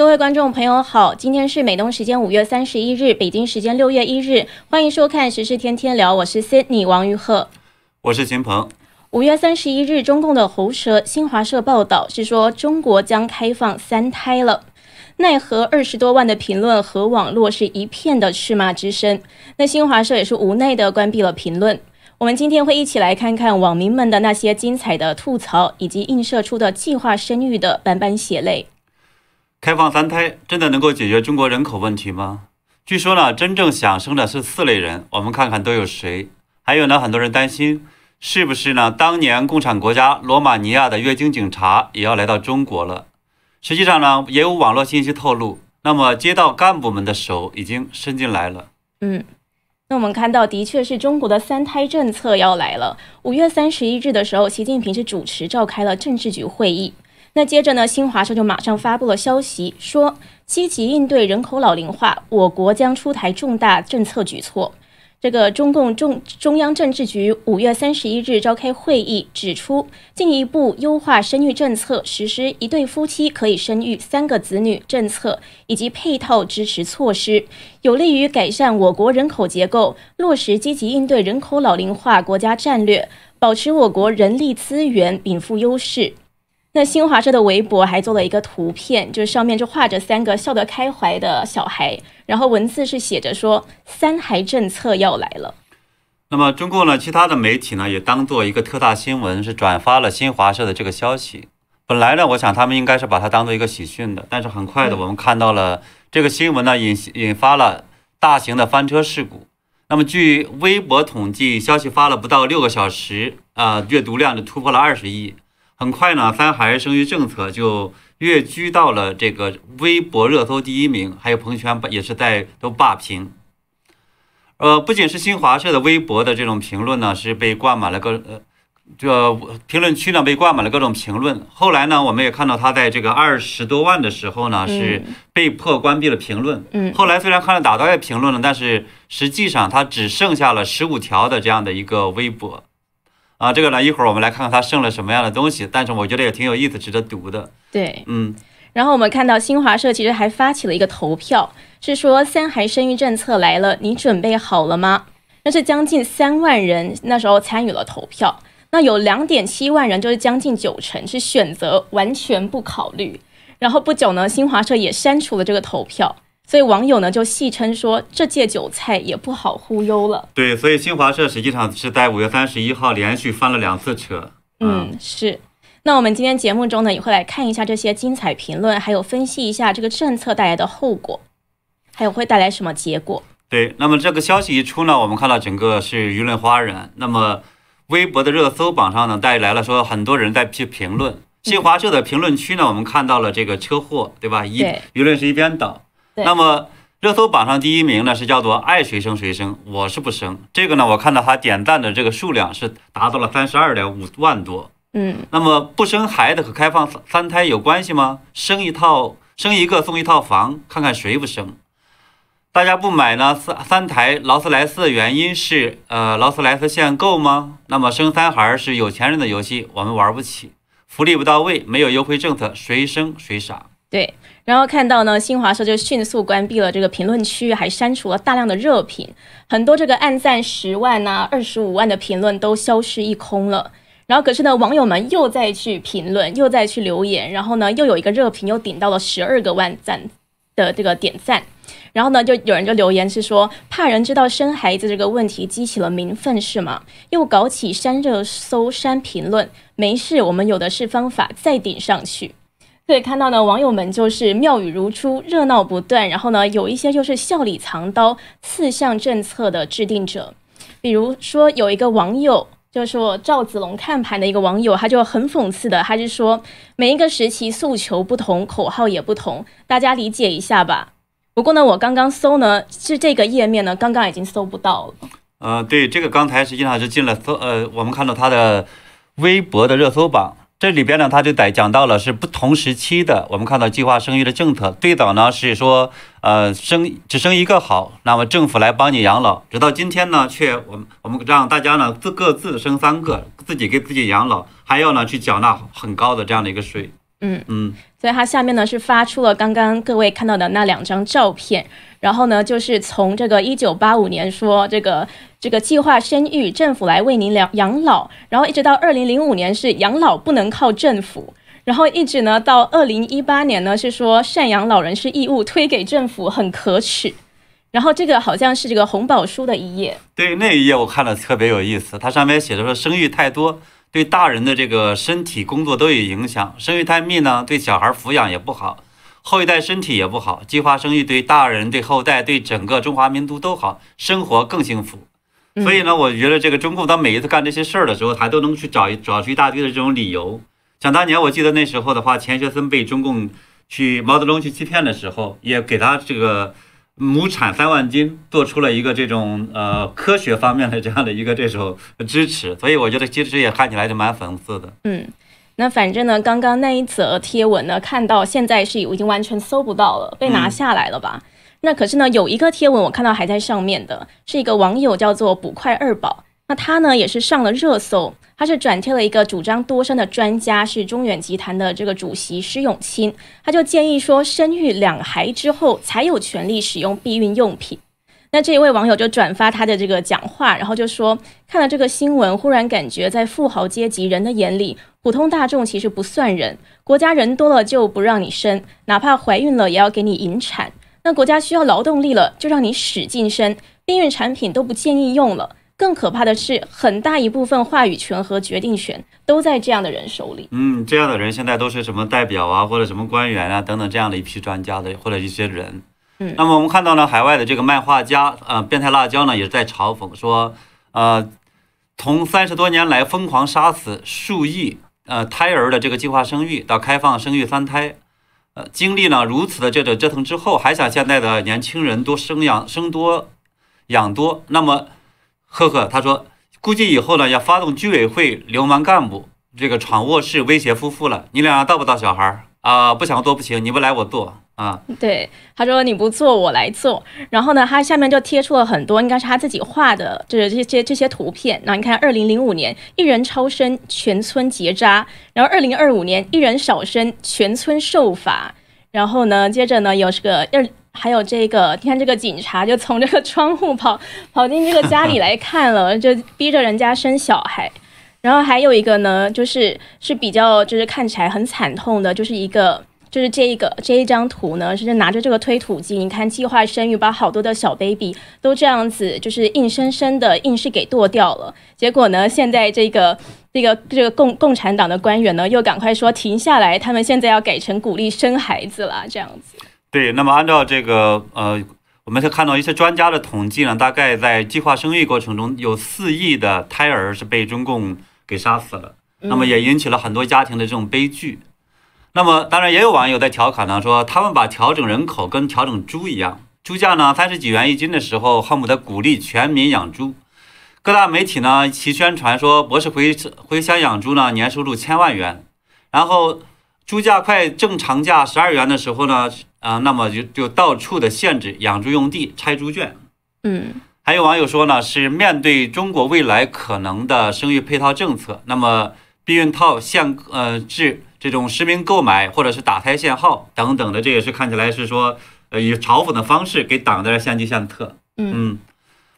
各位观众朋友好，今天是美东时间五月三十一日，北京时间六月一日，欢迎收看《时事天天聊》，我是 Sydney 王玉鹤，我是秦鹏。五月三十一日，中共的喉舌新华社报道是说，中国将开放三胎了。奈何二十多万的评论和网络是一片的斥骂之声，那新华社也是无奈的关闭了评论。我们今天会一起来看看网民们的那些精彩的吐槽，以及映射出的计划生育的斑斑血泪。开放三胎真的能够解决中国人口问题吗？据说呢，真正想生的是四类人，我们看看都有谁。还有呢，很多人担心是不是呢？当年共产国家罗马尼亚的月经警察也要来到中国了。实际上呢，也有网络信息透露，那么街道干部们的手已经伸进来了。嗯，那我们看到，的确是中国的三胎政策要来了。五月三十一日的时候，习近平是主持召开了政治局会议。那接着呢，新华社就马上发布了消息，说积极应对人口老龄化，我国将出台重大政策举措。这个中共中中央政治局五月三十一日召开会议，指出进一步优化生育政策，实施一对夫妻可以生育三个子女政策，以及配套支持措施，有利于改善我国人口结构，落实积极应对人口老龄化国家战略，保持我国人力资源禀赋优势。那新华社的微博还做了一个图片，就是上面就画着三个笑得开怀的小孩，然后文字是写着说“三孩政策要来了”。那么中共呢，其他的媒体呢也当做一个特大新闻，是转发了新华社的这个消息。本来呢，我想他们应该是把它当做一个喜讯的，但是很快的，我们看到了这个新闻呢引引发了大型的翻车事故。那么据微博统计，消息发了不到六个小时，啊，阅读量就突破了二十亿。很快呢，三孩生育政策就跃居到了这个微博热搜第一名，还有朋友圈也是在都霸屏。呃，不仅是新华社的微博的这种评论呢，是被挂满了各呃，这评论区呢被挂满了各种评论。后来呢，我们也看到他在这个二十多万的时候呢，是被迫关闭了评论。嗯。后来虽然看了打到也评论了，但是实际上他只剩下了十五条的这样的一个微博。啊，这个呢，一会儿我们来看看他剩了什么样的东西，但是我觉得也挺有意思，值得读的。对，嗯。然后我们看到新华社其实还发起了一个投票，是说三孩生育政策来了，你准备好了吗？那是将近三万人那时候参与了投票，那有两点七万人，就是将近九成是选择完全不考虑。然后不久呢，新华社也删除了这个投票。所以网友呢就戏称说，这届韭菜也不好忽悠了。对，所以新华社实际上是在五月三十一号连续翻了两次车。嗯，是。那我们今天节目中呢也会来看一下这些精彩评论，还有分析一下这个政策带来的后果，还有会带来什么结果。对，那么这个消息一出呢，我们看到整个是舆论哗然。那么微博的热搜榜上呢带来了说很多人在去评论。新华社的评论区呢，我们看到了这个车祸，对吧？一舆论是一边倒。那么热搜榜上第一名呢是叫做爱谁生谁生，我是不生。这个呢，我看到他点赞的这个数量是达到了三十二点五万多。嗯，那么不生孩子和开放三胎有关系吗？生一套生一个送一套房，看看谁不生。大家不买呢？三三台劳斯莱斯的原因是呃劳斯莱斯限购吗？那么生三孩是有钱人的游戏，我们玩不起。福利不到位，没有优惠政策，谁生谁傻。对。然后看到呢，新华社就迅速关闭了这个评论区，还删除了大量的热评，很多这个按赞十万呐、二十五万的评论都消失一空了。然后可是呢，网友们又再去评论，又再去留言，然后呢，又有一个热评又顶到了十二个万赞的这个点赞。然后呢，就有人就留言是说，怕人知道生孩子这个问题激起了民愤是吗？又搞起删热搜、删评论，没事，我们有的是方法，再顶上去。可以看到呢，网友们就是妙语如珠，热闹不断。然后呢，有一些就是笑里藏刀，四项政策的制定者。比如说，有一个网友，就是说赵子龙看盘的一个网友，他就很讽刺的，他就说每一个时期诉求不同，口号也不同，大家理解一下吧。不过呢，我刚刚搜呢，是这个页面呢，刚刚已经搜不到了。呃，对，这个刚才实际上是进了搜，呃，我们看到他的微博的热搜榜。这里边呢，他就在讲到了是不同时期的，我们看到计划生育的政策，最早呢是说，呃，生只生一个好，那么政府来帮你养老，直到今天呢，却我们我们让大家呢自各自生三个，自己给自己养老，还要呢去缴纳很高的这样的一个税。嗯嗯，所以它下面呢是发出了刚刚各位看到的那两张照片，然后呢就是从这个一九八五年说这个这个计划生育，政府来为您养养老，然后一直到二零零五年是养老不能靠政府，然后一直呢到二零一八年呢是说赡养老人是义务，推给政府很可耻。然后这个好像是这个红宝书的一页，对那一页我看了特别有意思，它上面写着说生育太多。对大人的这个身体工作都有影响，生育太密呢，对小孩抚养也不好，后一代身体也不好。计划生育对大人、对后代、对整个中华民族都好，生活更幸福。所以呢，我觉得这个中共他每一次干这些事儿的时候，他都能去找一找出一大堆的这种理由。想当年，我记得那时候的话，钱学森被中共去毛泽东去欺骗的时候，也给他这个。亩产三万斤，做出了一个这种呃科学方面的这样的一个这种支持，所以我觉得其实也看起来是蛮讽刺的。嗯，那反正呢，刚刚那一则贴文呢，看到现在是已经完全搜不到了，被拿下来了吧？那可是呢，有一个贴文我看到还在上面的，是一个网友叫做捕快二宝，那他呢也是上了热搜。他是转贴了一个主张多生的专家，是中远集团的这个主席施永清，他就建议说，生育两孩之后才有权利使用避孕用品。那这一位网友就转发他的这个讲话，然后就说，看了这个新闻，忽然感觉在富豪阶级人的眼里，普通大众其实不算人。国家人多了就不让你生，哪怕怀孕了也要给你引产。那国家需要劳动力了，就让你使劲生，避孕产品都不建议用了。更可怕的是，很大一部分话语权和决定权都在这样的人手里。嗯，这样的人现在都是什么代表啊，或者什么官员啊等等这样的一批专家的或者一些人。嗯，那么我们看到呢，海外的这个漫画家，呃，变态辣椒呢也是在嘲讽说，呃，从三十多年来疯狂杀死数亿呃胎儿的这个计划生育，到开放生育三胎，呃，经历了如此的这个折腾之后，还想现在的年轻人多生养生多养多，那么。呵呵，他说，估计以后呢要发动居委会流氓干部这个闯卧室威胁夫妇了。你俩到不到小孩儿啊？不想做不行，你不来我做啊。对，他说你不做我来做。然后呢，他下面就贴出了很多应该是他自己画的，就是这些这些图片。那你看，二零零五年一人超生全村结扎，然后二零二五年一人少生全村受罚。然后呢，接着呢有这个二。还有这个，你看这个警察就从这个窗户跑跑进这个家里来看了，就逼着人家生小孩。然后还有一个呢，就是是比较就是看起来很惨痛的，就是一个就是这一个这一张图呢，是拿着这个推土机，你看计划生育把好多的小 baby 都这样子，就是硬生生的硬是给剁掉了。结果呢，现在这个这个这个共共产党的官员呢，又赶快说停下来，他们现在要改成鼓励生孩子了，这样子。对，那么按照这个呃，我们是看到一些专家的统计呢，大概在计划生育过程中，有四亿的胎儿是被中共给杀死了，那么也引起了很多家庭的这种悲剧。那么当然也有网友在调侃呢，说他们把调整人口跟调整猪一样，猪价呢三十几元一斤的时候，恨不得鼓励全民养猪。各大媒体呢其宣传说，博士回回乡养猪呢，年收入千万元，然后。猪价快正常价十二元的时候呢，啊，那么就就到处的限制养猪用地、拆猪圈。嗯，还有网友说呢，是面对中国未来可能的生育配套政策，那么避孕套限呃制这种实名购买或者是打胎限号等等的，这也是看起来是说呃以嘲讽的方式给党在献计献策。嗯，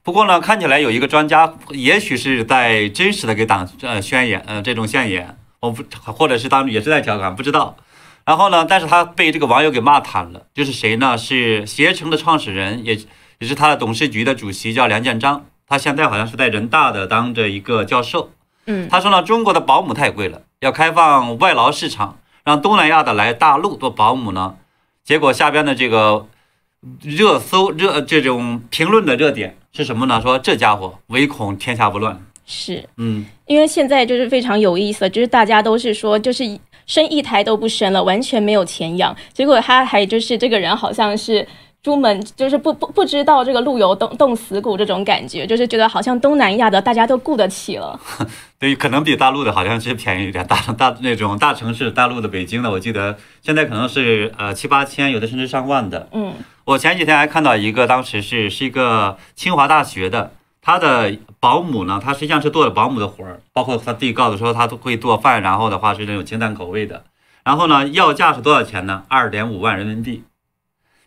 不过呢，看起来有一个专家也许是在真实的给党呃宣言呃这种宣言。我不，或者是当也是在调侃，不知道。然后呢，但是他被这个网友给骂惨了。就是谁呢？是携程的创始人，也也是他的董事局的主席，叫梁建章。他现在好像是在人大的当着一个教授。嗯，他说呢，中国的保姆太贵了，要开放外劳市场，让东南亚的来大陆做保姆呢。结果下边的这个热搜热这种评论的热点是什么呢？说这家伙唯恐天下不乱。是，嗯，因为现在就是非常有意思，就是大家都是说，就是生一台都不生了，完全没有钱养。结果他还就是这个人好像是朱门，就是不不不知道这个陆游冻冻死骨这种感觉，就是觉得好像东南亚的大家都顾得起了。对，可能比大陆的好像是便宜一点，大 大那种大城市，大陆的北京的，我记得现在可能是呃七八千，有的甚至上万的。嗯，我前几天还看到一个，当时是是一个清华大学的。他的保姆呢？他实际上是做了保姆的活儿，包括他自己告诉说他都会做饭，然后的话是那种清淡口味的。然后呢，要价是多少钱呢？二点五万人民币。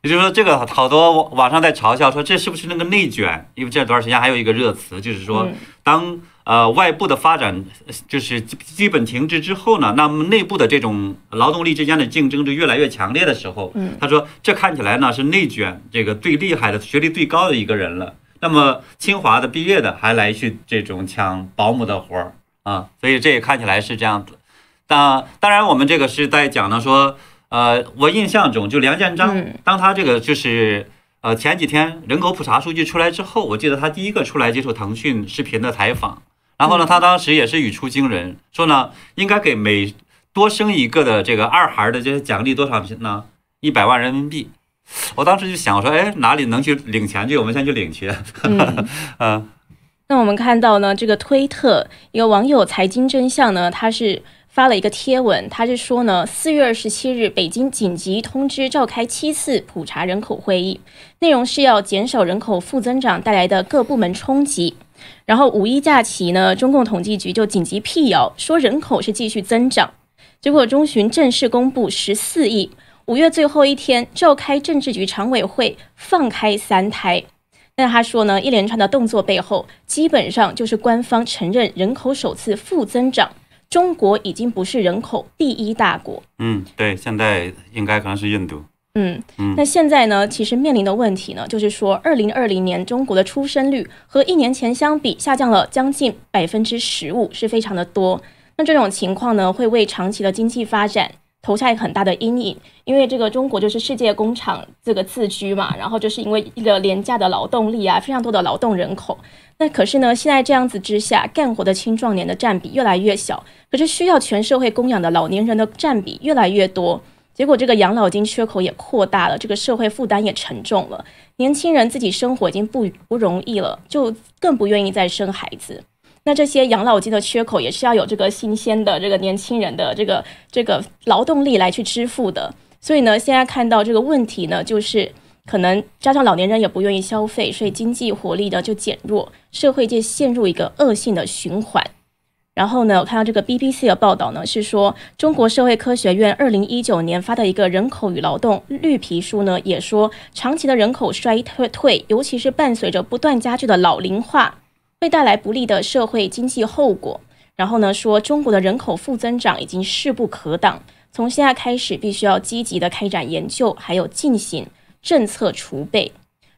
也就是说，这个好多网上在嘲笑说，这是不是那个内卷？因为这段时间还有一个热词，就是说，当呃外部的发展就是基本停滞之后呢，那么内部的这种劳动力之间的竞争就越来越强烈的时候，他说这看起来呢是内卷这个最厉害的、学历最高的一个人了。那么清华的毕业的还来去这种抢保姆的活儿啊，所以这也看起来是这样子。当当然，我们这个是在讲呢说。呃，我印象中就梁建章，当他这个就是呃前几天人口普查数据出来之后，我记得他第一个出来接受腾讯视频的采访，然后呢，他当时也是语出惊人，说呢应该给每多生一个的这个二孩的这些奖励多少呢？一百万人民币。我当时就想说，哎，哪里能去领钱去？我们先去领去。嗯。那我们看到呢，这个推特一个网友财经真相呢，他是。发了一个贴文，他是说呢，四月二十七日，北京紧急通知召开七次普查人口会议，内容是要减少人口负增长带来的各部门冲击。然后五一假期呢，中共统计局就紧急辟谣，说人口是继续增长。结果中旬正式公布十四亿，五月最后一天召开政治局常委会放开三胎。那他说呢，一连串的动作背后，基本上就是官方承认人口首次负增长。中国已经不是人口第一大国。嗯，对，现在应该可能是印度。嗯嗯，那现在呢，其实面临的问题呢，就是说，二零二零年中国的出生率和一年前相比下降了将近百分之十五，是非常的多。那这种情况呢，会为长期的经济发展。投下一个很大的阴影，因为这个中国就是世界工厂这个自居嘛，然后就是因为一个廉价的劳动力啊，非常多的劳动人口。那可是呢，现在这样子之下，干活的青壮年的占比越来越小，可是需要全社会供养的老年人的占比越来越多，结果这个养老金缺口也扩大了，这个社会负担也沉重了。年轻人自己生活已经不不容易了，就更不愿意再生孩子。那这些养老金的缺口也是要有这个新鲜的这个年轻人的这个这个劳动力来去支付的，所以呢，现在看到这个问题呢，就是可能加上老年人也不愿意消费，所以经济活力呢就减弱，社会就陷入一个恶性的循环。然后呢，我看到这个 BBC 的报道呢，是说中国社会科学院二零一九年发的一个人口与劳动绿皮书呢，也说长期的人口衰退，尤其是伴随着不断加剧的老龄化。会带来不利的社会经济后果。然后呢，说中国的人口负增长已经势不可挡，从现在开始必须要积极的开展研究，还有进行政策储备。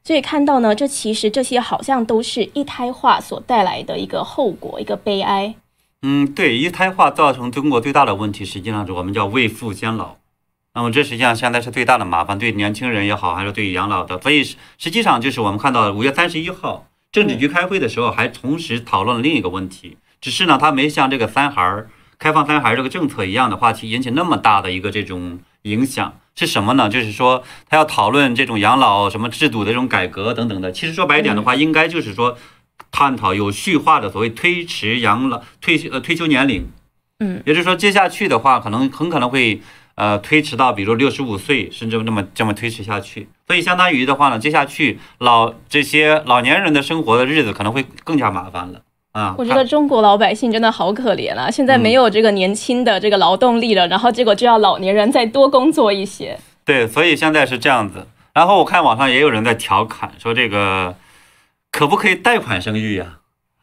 所以看到呢，这其实这些好像都是一胎化所带来的一个后果，一个悲哀。嗯，对，一胎化造成中国最大的问题，实际上是我们叫未富先老。那么这实际上现在是最大的麻烦，对年轻人也好，还是对养老的。所以实际上就是我们看到五月三十一号。政治局开会的时候，还同时讨论了另一个问题，只是呢，他没像这个三孩儿开放三孩儿这个政策一样的话题引起那么大的一个这种影响，是什么呢？就是说他要讨论这种养老什么制度的这种改革等等的。其实说白一点的话，应该就是说探讨有序化的所谓推迟养老退休呃退休年龄，嗯，也就是说接下去的话，可能很可能会。呃，推迟到比如六十五岁，甚至这么这么推迟下去，所以相当于的话呢，接下去老这些老年人的生活的日子可能会更加麻烦了啊！我觉得中国老百姓真的好可怜啊！现在没有这个年轻的这个劳动力了，然后结果就要老年人再多工作一些。对，所以现在是这样子。然后我看网上也有人在调侃说，这个可不可以贷款生育呀？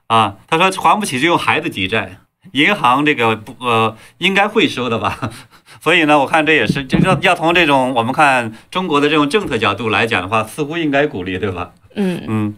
啊，他说还不起就用孩子抵债，银行这个不呃应该会收的吧？所以呢，我看这也是，就是要从这种我们看中国的这种政策角度来讲的话，似乎应该鼓励，对吧？嗯嗯。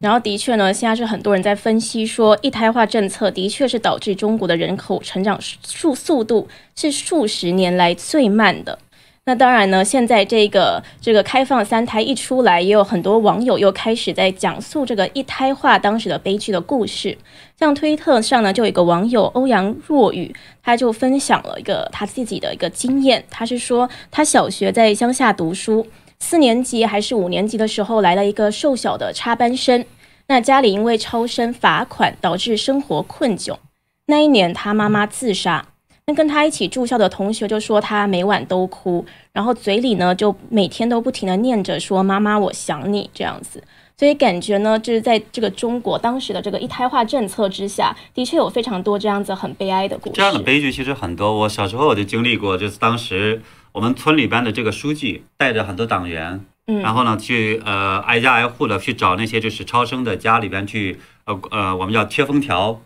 然后的确呢，现在是很多人在分析说，一胎化政策的确是导致中国的人口成长速速度是数十年来最慢的。那当然呢，现在这个这个开放三胎一出来，也有很多网友又开始在讲述这个一胎化当时的悲剧的故事。像推特上呢，就有一个网友欧阳若雨，他就分享了一个他自己的一个经验。他是说，他小学在乡下读书，四年级还是五年级的时候，来了一个瘦小的插班生。那家里因为超生罚款，导致生活困窘。那一年，他妈妈自杀。那跟他一起住校的同学就说他每晚都哭，然后嘴里呢就每天都不停的念着说妈妈我想你这样子，所以感觉呢，就是在这个中国当时的这个一胎化政策之下，的确有非常多这样子很悲哀的故事。这样的悲剧其实很多，我小时候我就经历过，就是当时我们村里边的这个书记带着很多党员，嗯，然后呢去呃挨家挨户的去找那些就是超生的家里边去呃呃我们叫贴封条，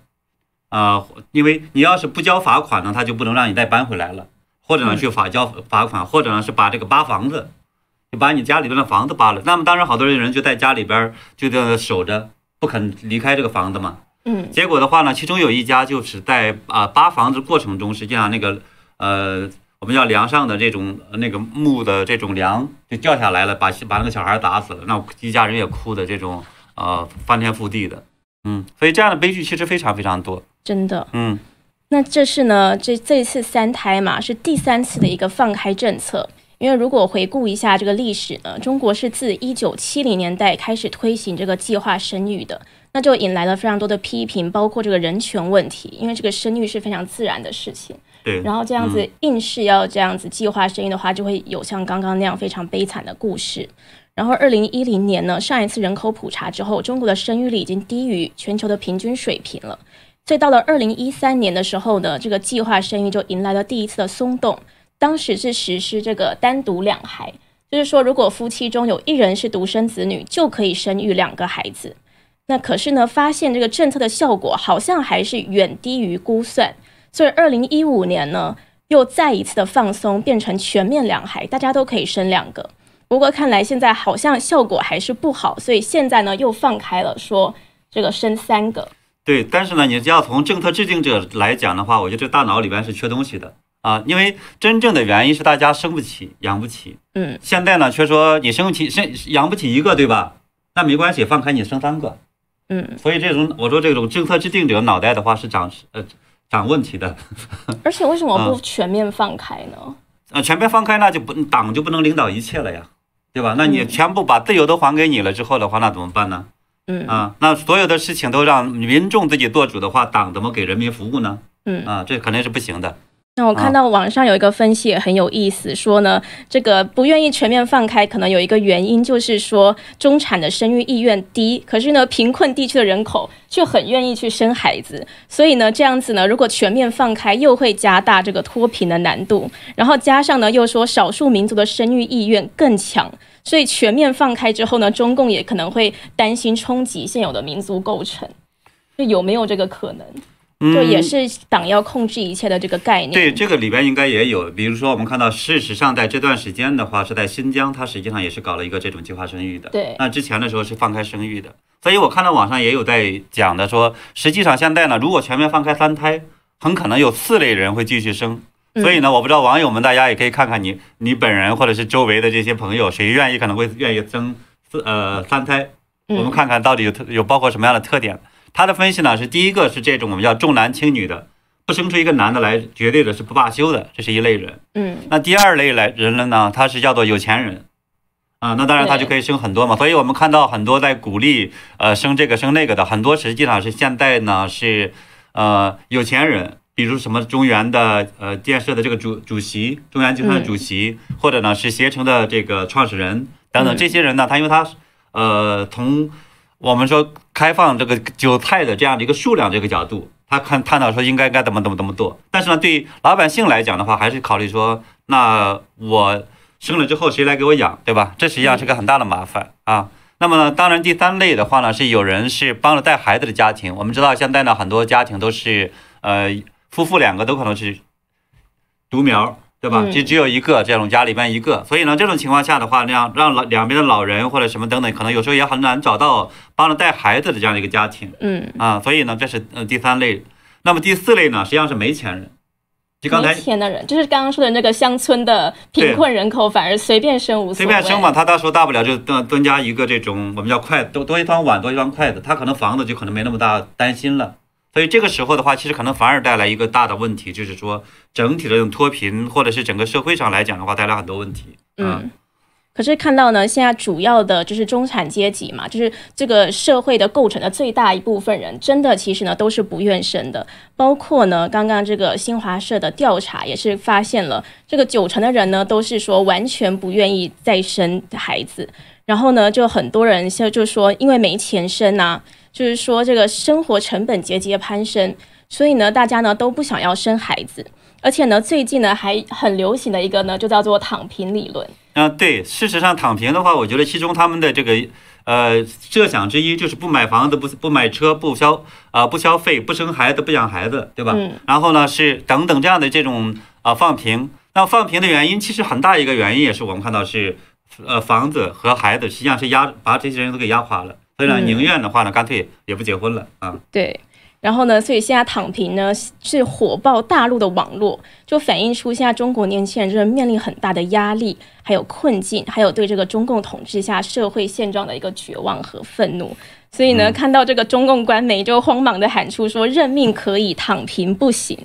啊、因为你要是不交罚款呢，他就不能让你再搬回来了，或者呢嗯去法交罚款，或者呢是把这个扒房子，就把你家里边的房子扒了。那么当然好多人就在家里边就在那守着，不肯离开这个房子嘛。嗯结果的话呢，其中有一家就是在啊、扒房子过程中，实际上那个呃，我们叫梁上的这种呃那个木的这种梁就掉下来了，把把那个小孩打死了，那一家人也哭的这种呃翻天覆地的，嗯，所以这样的悲剧其实非常非常多，真的。嗯那这是呢，这这次三胎嘛，是第三次的一个放开政策。因为如果回顾一下这个历史呢，中国是自一九七零年代开始推行这个计划生育的，那就引来了非常多的批评，包括这个人权问题。因为这个生育是非常自然的事情，对，然后这样子硬是要这样子计划生育的话，就会有像刚刚那样非常悲惨的故事。然后，二零一零年呢，上一次人口普查之后，中国的生育率已经低于全球的平均水平了。所以到了二零一三年的时候呢，这个计划生育就迎来了第一次的松动。当时是实施这个单独两孩，就是说如果夫妻中有一人是独生子女，就可以生育两个孩子。那可是呢，发现这个政策的效果好像还是远低于估算，所以二零一五年呢，又再一次的放松，变成全面两孩，大家都可以生两个。不过看来现在好像效果还是不好，所以现在呢又放开了，说这个生三个。对，但是呢，你要从政策制定者来讲的话，我觉得这大脑里边是缺东西的啊，因为真正的原因是大家生不起，养不起。嗯，现在呢，却说你生不起，生养不起一个，对吧？那没关系，放开你生三个。嗯，所以这种我说这种政策制定者脑袋的话是长呃长问题的。而且为什么不啊全面放开呢？呃，全面放开那就不党就不能领导一切了呀，对吧？那你嗯全部把自由都还给你了之后的话，那怎么办呢？嗯啊，那所有的事情都让民众自己做主的话，党怎么给人民服务呢？嗯。啊，这肯定是不行的。那我看到网上有一个分析也很有意思，说呢，这个不愿意全面放开，可能有一个原因就是说中产的生育意愿低，可是呢，贫困地区的人口却很愿意去生孩子，所以呢，这样子呢，如果全面放开，又会加大这个脱贫的难度，然后加上呢，又说少数民族的生育意愿更强，所以全面放开之后呢，中共也可能会担心冲击现有的民族构成，就有没有这个可能？就也是党要控制一切的这个概念。嗯对，这个里边应该也有，比如说我们看到，事实上在这段时间的话，是在新疆，它实际上也是搞了一个这种计划生育的。对那之前的时候是放开生育的，所以我看到网上也有在讲的说，实际上现在呢，如果全面放开三胎，很可能有四类人会继续生。嗯所以呢，我不知道网友们大家也可以看看你你本人或者是周围的这些朋友，谁愿意可能会愿意生四呃三胎，我们嗯看看到底有特有包括什么样的特点。他的分析呢是第一个是这种我们叫重男轻女的，不生出一个男的来，绝对的是不罢休的，这是一类人。嗯。那第二类来人了呢，他是叫做有钱人，啊，那当然他就可以生很多嘛。所以我们看到很多在鼓励呃生这个生那个的，很多实际上是现在呢是呃有钱人，比如什么中原的呃建设的这个主主席，中原集团的主席，或者呢是携程的这个创始人等等嗯。这些人呢，他因为他呃从我们说开放这个韭菜的这样的一个数量这个角度，他看探讨说应该该怎么怎么怎么做，但是呢，对老百姓来讲的话，还是考虑说，那我生了之后谁来给我养，对吧？这实际上是个很大的麻烦啊。那么呢，当然第三类的话呢，是有人是帮着带孩子的家庭。我们知道现在呢，很多家庭都是呃夫妇两个都可能是独苗，对吧？嗯就只有一个这种家里边一个，所以呢，这种情况下的话，那样让老两边的老人或者什么等等，可能有时候也很难找到帮着带孩子的这样的一个家庭。嗯，啊，所以呢，这是呃第三类。那么第四类呢，实际上是没钱人。就刚才没钱的人，就是刚刚说的那个乡村的贫困人口，反而随便生无所谓。随便生嘛，他到时候大不了就增增加一个这种我们叫筷多多一双碗多一双筷子，他可能房子就可能没那么大担心了。所以这个时候的话，其实可能反而带来一个大的问题，就是说整体的这种脱贫，或者是整个社会上来讲的话，带来很多问题。啊嗯。可是看到呢，现在主要的就是中产阶级嘛，就是这个社会的构成的最大一部分人，真的其实呢都是不愿生的。包括呢，刚刚这个新华社的调查也是发现了，这个九成的人呢都是说完全不愿意再生孩子。然后呢，就很多人就就说，因为没钱生呐，就是说这个生活成本节节攀升，所以呢，大家呢都不想要生孩子。而且呢，最近呢还很流行的一个呢，就叫做躺平理论。嗯，对，事实上躺平的话，我觉得其中他们的这个呃设想之一就是不买房子、不不买车、不消啊不消费、不生孩子、不养孩子，对吧？嗯。然后呢是等等这样的这种啊放平。那放平的原因，其实很大一个原因也是我们看到是。呃，房子和孩子实际上是压把这些人都给压垮了，所以呢，宁愿的话呢，干脆也不结婚了啊。对，然后呢，所以现在躺平呢是火爆大陆的网络，就反映出现在中国年轻人就是面临很大的压力，还有困境，还有对这个中共统治下社会现状的一个绝望和愤怒。所以呢，看到这个中共官媒就慌忙的喊出说：“任命可以，躺平不行。”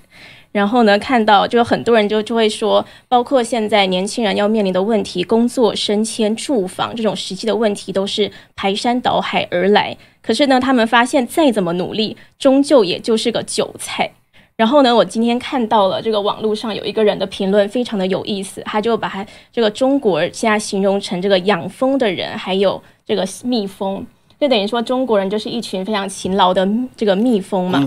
然后呢，看到就很多人就就会说，包括现在年轻人要面临的问题，工作、升迁、住房这种实际的问题，都是排山倒海而来。可是呢，他们发现再怎么努力，终究也就是个韭菜。然后呢，我今天看到了这个网络上有一个人的评论，非常的有意思，他就把他这个中国现在形容成这个养蜂的人，还有这个蜜蜂，就等于说中国人就是一群非常勤劳的这个蜜蜂嘛。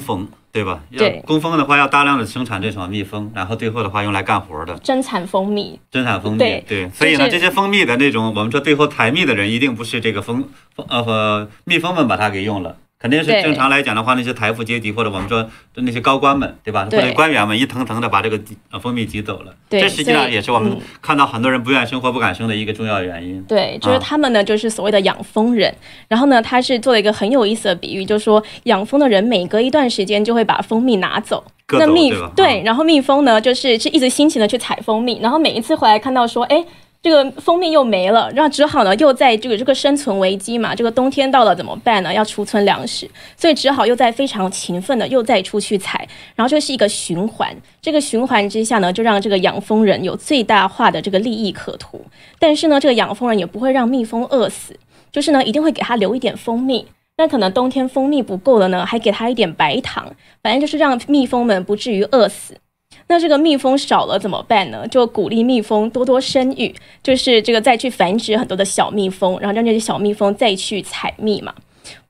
对吧？要工蜂的话，要大量的生产这种蜜蜂，然后最后的话用来干活的，生产蜂蜜，生产蜂蜜。对对，所以呢，这些蜂蜜的那种，我们说最后采蜜的人，一定不是这个蜂蜂呃蜜蜂们把它给用了。肯定是正常来讲的话，那些财富阶级或者我们说的那些高官们，对吧？或者官员们一层层的把这个蜂蜜挤走了。这实际上也是我们看到很多人不愿生活、不敢生的一个重要原因。对，就是他们呢，就是所谓的养蜂人。然后呢，他是做了一个很有意思的比喻，就是说养蜂的人每隔一段时间就会把蜂蜜拿走。那蜜对，然后蜜蜂呢，就是是一直辛勤的去采蜂蜜，然后每一次回来看到说，哎。这个蜂蜜又没了，然后只好呢，又在这个这个生存危机嘛，这个冬天到了怎么办呢？要储存粮食，所以只好又在非常勤奋的又再出去采，然后这是一个循环。这个循环之下呢，就让这个养蜂人有最大化的这个利益可图。但是呢，这个养蜂人也不会让蜜蜂饿死，就是呢，一定会给他留一点蜂蜜。那可能冬天蜂蜜不够了呢，还给他一点白糖，反正就是让蜜蜂们不至于饿死。那这个蜜蜂少了怎么办呢？就鼓励蜜蜂多多生育，就是这个再去繁殖很多的小蜜蜂，然后让这些小蜜蜂再去采蜜嘛。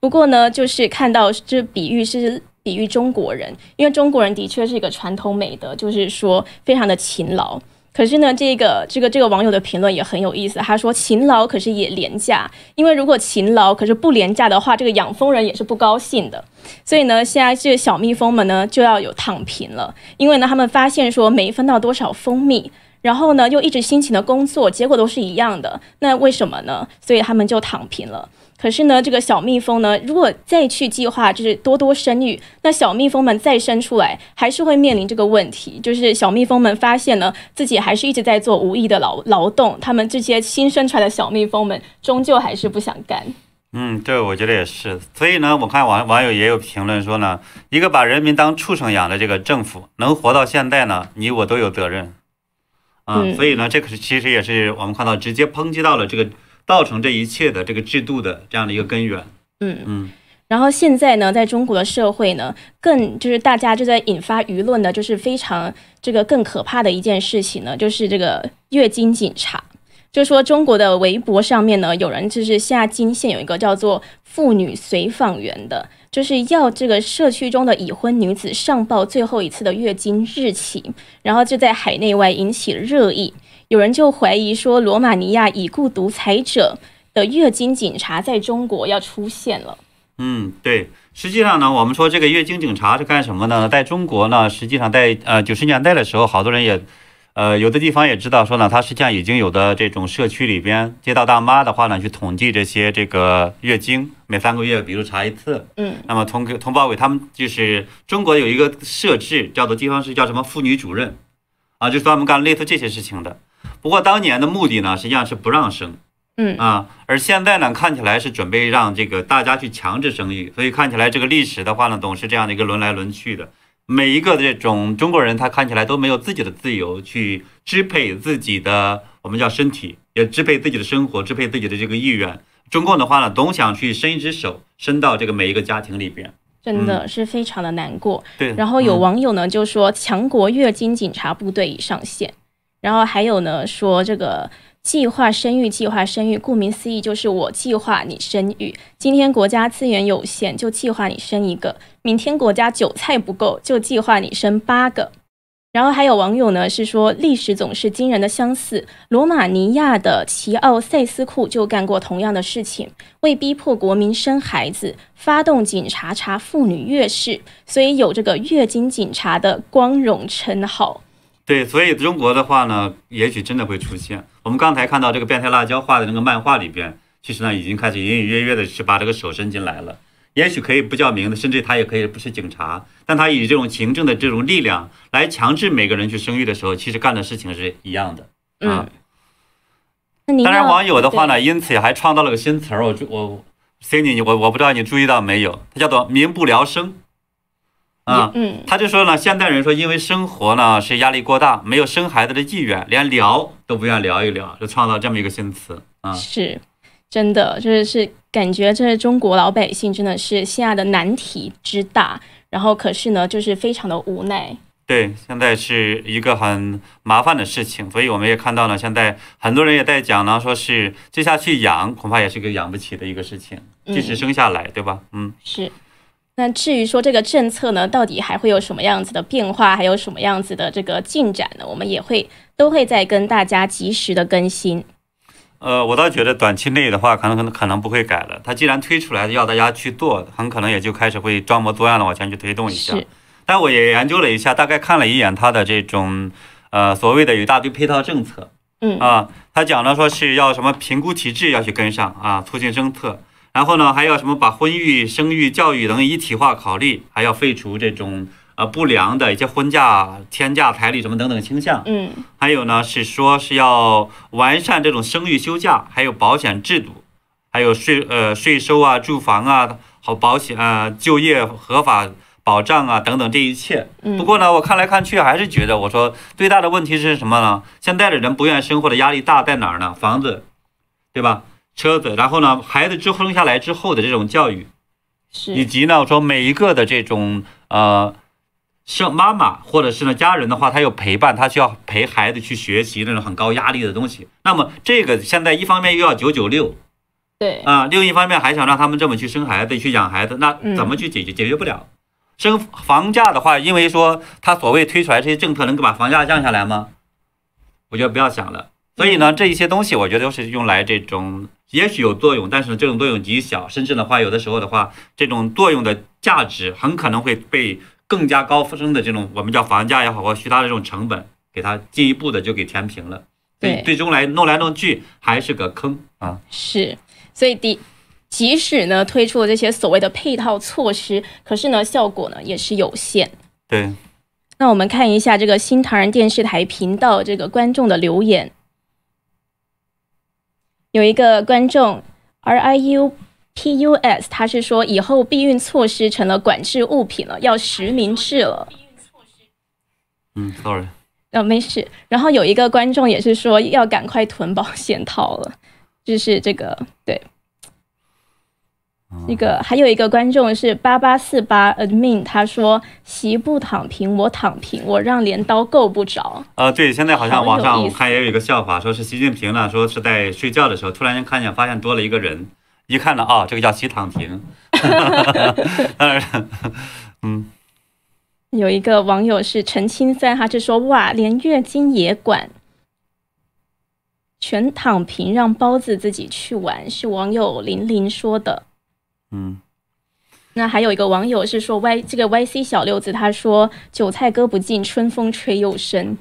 不过呢，就是看到这比喻是比喻中国人，因为中国人的确是一个传统美德，就是说非常的勤劳。可是呢，这个这个这个网友的评论也很有意思。他说：“勤劳可是也廉价，因为如果勤劳可是不廉价的话，这个养蜂人也是不高兴的。所以呢，现在这小蜜蜂们呢就要有躺平了，因为呢他们发现说没分到多少蜂蜜，然后呢又一直辛勤的工作，结果都是一样的。那为什么呢？所以他们就躺平了。”可是呢，这个小蜜蜂呢，如果再去计划，就是多多生育，那小蜜蜂们再生出来，还是会面临这个问题，就是小蜜蜂们发现呢，自己还是一直在做无意的劳劳动，他们这些新生出来的小蜜蜂们，终究还是不想干。嗯，对，我觉得也是。所以呢，我看网网友也有评论说呢，一个把人民当畜生养的这个政府，能活到现在呢，你我都有责任。啊，所以呢，这个是其实也是我们看到直接抨击到了这个。造成这一切的这个制度的这样的一个根源，嗯嗯，然后现在呢，在中国的社会呢，更就是大家就在引发舆论的，就是非常这个更可怕的一件事情呢，就是这个月经警察，就说中国的微博上面呢，有人就是下金线有一个叫做妇女随访员的，就是要这个社区中的已婚女子上报最后一次的月经日期，然后就在海内外引起了热议。有人就怀疑说，罗马尼亚已故独裁者的月经警察在中国要出现了。嗯，对，实际上呢，我们说这个月经警察是干什么呢？在中国呢，实际上在呃九十年代的时候，好多人也，呃，有的地方也知道说呢，他实际上已经有的这种社区里边，街道大妈的话呢，去统计这些这个月经，每三个月比如查一次。嗯，那么通通报给他们，就是中国有一个设置叫做地方是叫什么妇女主任，啊，就专门干类似这些事情的。不过当年的目的呢，实际上是不让生，嗯啊，而现在呢，看起来是准备让这个大家去强制生育，所以看起来这个历史的话呢，总是这样的一个轮来轮去的。每一个这种中国人，他看起来都没有自己的自由去支配自己的我们叫身体，也支配自己的生活，支配自己的这个意愿。中共的话呢，总想去伸一只手，伸到这个每一个家庭里边，真的是非常的难过。对，然后有网友呢就说，强国月经警察部队已上线。然后还有呢，说这个计划生育，计划生育，顾名思义就是我计划你生育。今天国家资源有限，就计划你生一个；明天国家韭菜不够，就计划你生八个。然后还有网友呢是说，历史总是惊人的相似。罗马尼亚的齐奥塞斯库就干过同样的事情，为逼迫国民生孩子，发动警察查妇女月事，所以有这个月经警察的光荣称号。对，所以中国的话呢，也许真的会出现。我们刚才看到这个变态辣椒画的那个漫画里边，其实呢已经开始隐隐约约的去把这个手伸进来了。也许可以不叫名字，甚至他也可以不是警察，但他以这种行政的这种力量来强制每个人去生育的时候，其实干的事情是一样的嗯。当然，网友的话呢，因此还创造了个新词儿，我我 Cindy，你我我不知道你注意到没有，它叫做“民不聊生”啊。嗯，他就说呢，现代人说因为生活呢是压力过大，没有生孩子的意愿，连聊都不愿聊一聊，就创造这么一个新词啊。是。真的就是是感觉这是中国老百姓真的是现在的难题之大，然后可是呢，就是非常的无奈。对，现在是一个很麻烦的事情，所以我们也看到了，现在很多人也在讲呢，说是接下去养恐怕也是个养不起的一个事情，即使生下来，对吧？嗯，是。那至于说这个政策呢，到底还会有什么样子的变化，还有什么样子的这个进展呢？我们也会都会在跟大家及时的更新。呃，我倒觉得短期内的话，可能可能可能不会改了。他既然推出来要大家去做，很可能也就开始会装模作样的往前去推动一下。但我也研究了一下，大概看了一眼他的这种，呃，所谓的有一大堆配套政策。嗯。啊，他讲了说是要什么评估体制要去跟上啊，促进政策。然后呢，还要什么把婚育、生育、教育等一体化考虑，还要废除这种。呃，不良的一些婚嫁、天价彩礼什么等等倾向，嗯，还有呢是说是要完善这种生育休假，还有保险制度，还有税呃税收啊、住房啊、好保险啊、就业合法保障啊等等这一切。不过呢，我看来看去还是觉得，我说最大的问题是什么呢？现在的人不愿生活的压力大在哪儿呢？房子，对吧？车子，然后呢，孩子之后生下来之后的这种教育，是，以及呢，我说每一个的这种呃。生妈妈或者是呢家人的话，他有陪伴，他需要陪孩子去学习那种很高压力的东西。那么这个现在一方面又要九九六，对啊，另一方面还想让他们这么去生孩子、去养孩子，那怎么去解决？解决不了。升房价的话，因为说他所谓推出来这些政策能够把房价降下来吗？我觉得不要想了。所以呢，这一些东西我觉得都是用来这种，也许有作用，但是这种作用极小，甚至的话，有的时候的话，这种作用的价值很可能会被。更加高升的这种，我们叫房价也好，或其他的这种成本，给它进一步的就给填平了。对，最终来弄来弄去还是个坑啊。是，所以第即使呢推出了这些所谓的配套措施，可是呢效果呢也是有限。对。那我们看一下这个新唐人电视台频道这个观众的留言，有一个观众 R I U。P.U.S. 他是说以后避孕措施成了管制物品了，要实名制了。嗯，sorry，呃，没事。然后有一个观众也是说要赶快囤保险套了，就是这个对。那个还有一个观众是八八四八 admin，他说席不躺平，我躺平，我让镰刀够不着。呃，对，现在好像网上我看也有一个笑话，说是习近平呢，说是在睡觉的时候，突然间看见发现多了一个人。一看呢，啊，这个叫习躺平。嗯，有一个网友是陈青三，他就说哇，连月经也管，全躺平，让包子自己去玩，是网友玲玲说的。嗯，那还有一个网友是说 Y 这个 YC 小六子，他说韭菜割不尽，春风吹又生。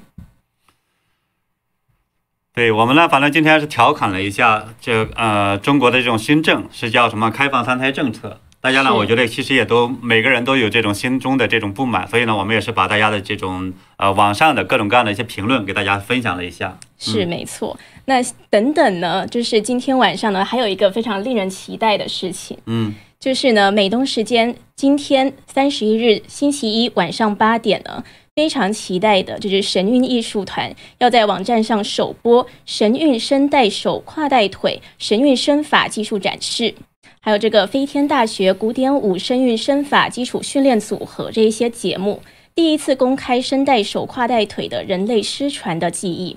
对我们呢，反正今天是调侃了一下这呃中国的这种新政是叫什么开放三胎政策。大家呢，我觉得其实也都每个人都有这种心中的这种不满，所以呢，我们也是把大家的这种呃网上的各种各样的一些评论给大家分享了一下。是没错。那等等呢，就是今天晚上呢，还有一个非常令人期待的事情，嗯，就是呢，美东时间今天三十一日星期一晚上八点呢。非常期待的就是神韵艺术团要在网站上首播神韵声带手跨带腿神韵身法技术展示，还有这个飞天大学古典舞声韵身法基础训练组合这一些节目，第一次公开声带手跨带腿的人类失传的记忆。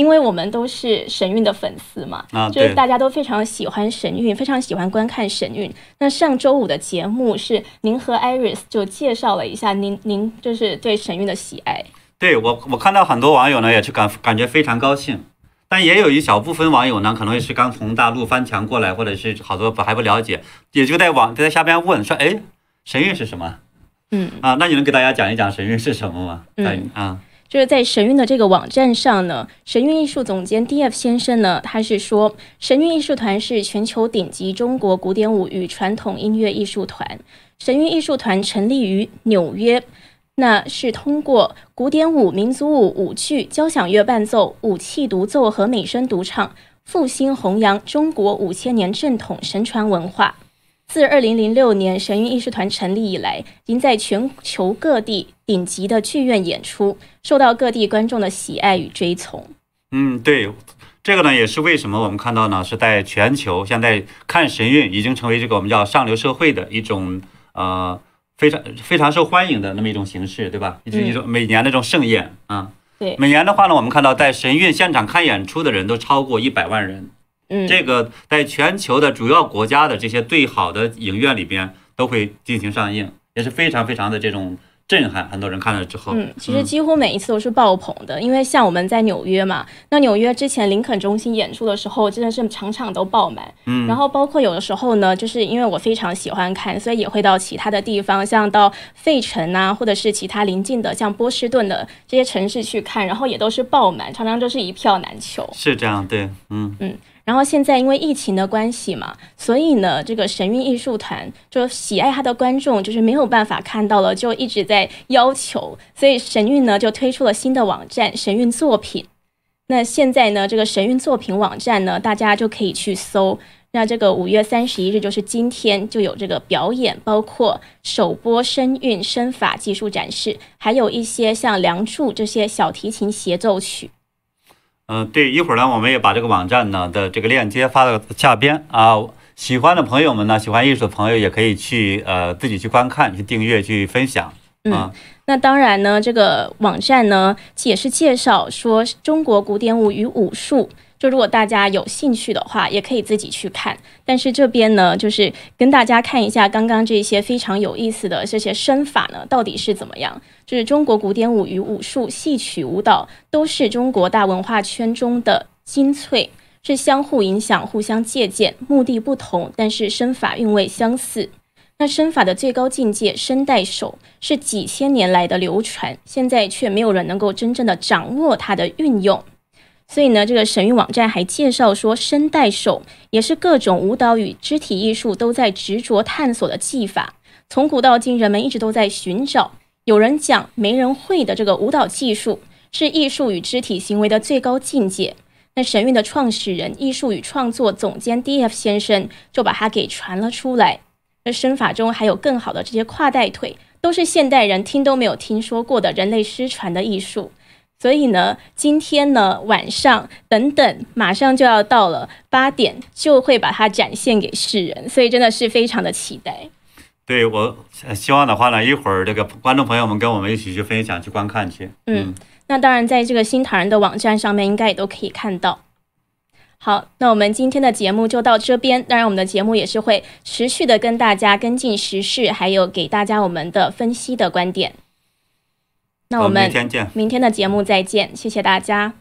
因为我们都是神韵的粉丝嘛，啊，就是大家都非常喜欢神韵，非常喜欢观看神韵。那上周五的节目是您和 Iris 就介绍了一下您您就是对神韵的喜爱。对我我看到很多网友呢也是感感觉非常高兴，但也有一小部分网友呢可能也是刚从大陆翻墙过来，或者是好多不还不了解，也就在网在下边问说，哎，神韵是什么？嗯啊，那你能给大家讲一讲神韵是什么吗？嗯啊。就是在神韵的这个网站上呢，神韵艺术总监 D.F 先生呢，他是说，神韵艺术团是全球顶级中国古典舞与传统音乐艺术团。神韵艺术团成立于纽约，那是通过古典舞、民族舞、舞剧、交响乐伴奏、武器独奏和美声独唱，复兴弘扬中国五千年正统神传文化。自二零零六年神韵艺术团成立以来，已经在全球各地顶级的剧院演出，受到各地观众的喜爱与追从。嗯，对，这个呢也是为什么我们看到呢，是在全球现在看神韵已经成为这个我们叫上流社会的一种呃非常非常受欢迎的那么一种形式，对吧？一种一种每年的这种盛宴啊。对，每年的话呢，我们看到在神韵现场看演出的人都超过一百万人。嗯，这个在全球的主要国家的这些最好的影院里边都会进行上映，也是非常非常的这种震撼。很多人看了之后，嗯，其实几乎每一次都是爆棚的，因为像我们在纽约嘛，那纽约之前林肯中心演出的时候，真的是场场都爆满。嗯，然后包括有的时候呢，就是因为我非常喜欢看，所以也会到其他的地方，像到费城啊，或者是其他邻近的像波士顿的这些城市去看，然后也都是爆满，常常都是一票难求。是这样，对，嗯嗯。然后现在因为疫情的关系嘛，所以呢，这个神韵艺术团就喜爱他的观众就是没有办法看到了，就一直在要求，所以神韵呢就推出了新的网站神韵作品。那现在呢，这个神韵作品网站呢，大家就可以去搜。那这个五月三十一日就是今天就有这个表演，包括首播声韵声法技术展示，还有一些像《梁祝》这些小提琴协奏曲。嗯，对，一会儿呢，我们也把这个网站呢的这个链接发到下边啊。喜欢的朋友们呢，喜欢艺术的朋友也可以去呃自己去观看、去订阅、去分享嗯。那当然呢，这个网站呢也是介绍说中国古典舞与武术。就如果大家有兴趣的话，也可以自己去看。但是这边呢，就是跟大家看一下刚刚这些非常有意思的这些身法呢，到底是怎么样？就是中国古典舞与武术、戏曲、舞蹈都是中国大文化圈中的精粹，是相互影响、互相借鉴，目的不同，但是身法韵味相似。那身法的最高境界身带手是几千年来的流传，现在却没有人能够真正的掌握它的运用。所以呢，这个神韵网站还介绍说，身带手也是各种舞蹈与肢体艺术都在执着探索的技法。从古到今，人们一直都在寻找。有人讲，没人会的这个舞蹈技术是艺术与肢体行为的最高境界。那神韵的创始人、艺术与创作总监 D.F 先生就把它给传了出来。那身法中还有更好的这些跨带腿，都是现代人听都没有听说过的人类失传的艺术。所以呢，今天呢晚上等等，马上就要到了八点，就会把它展现给世人，所以真的是非常的期待。对我希望的话呢，一会儿这个观众朋友们跟我们一起去分享、去观看去。嗯，那当然，在这个新唐人的网站上面，应该也都可以看到。好，那我们今天的节目就到这边。当然，我们的节目也是会持续的跟大家跟进时事，还有给大家我们的分析的观点。那我们明天见，明天的节目再见，谢谢大家。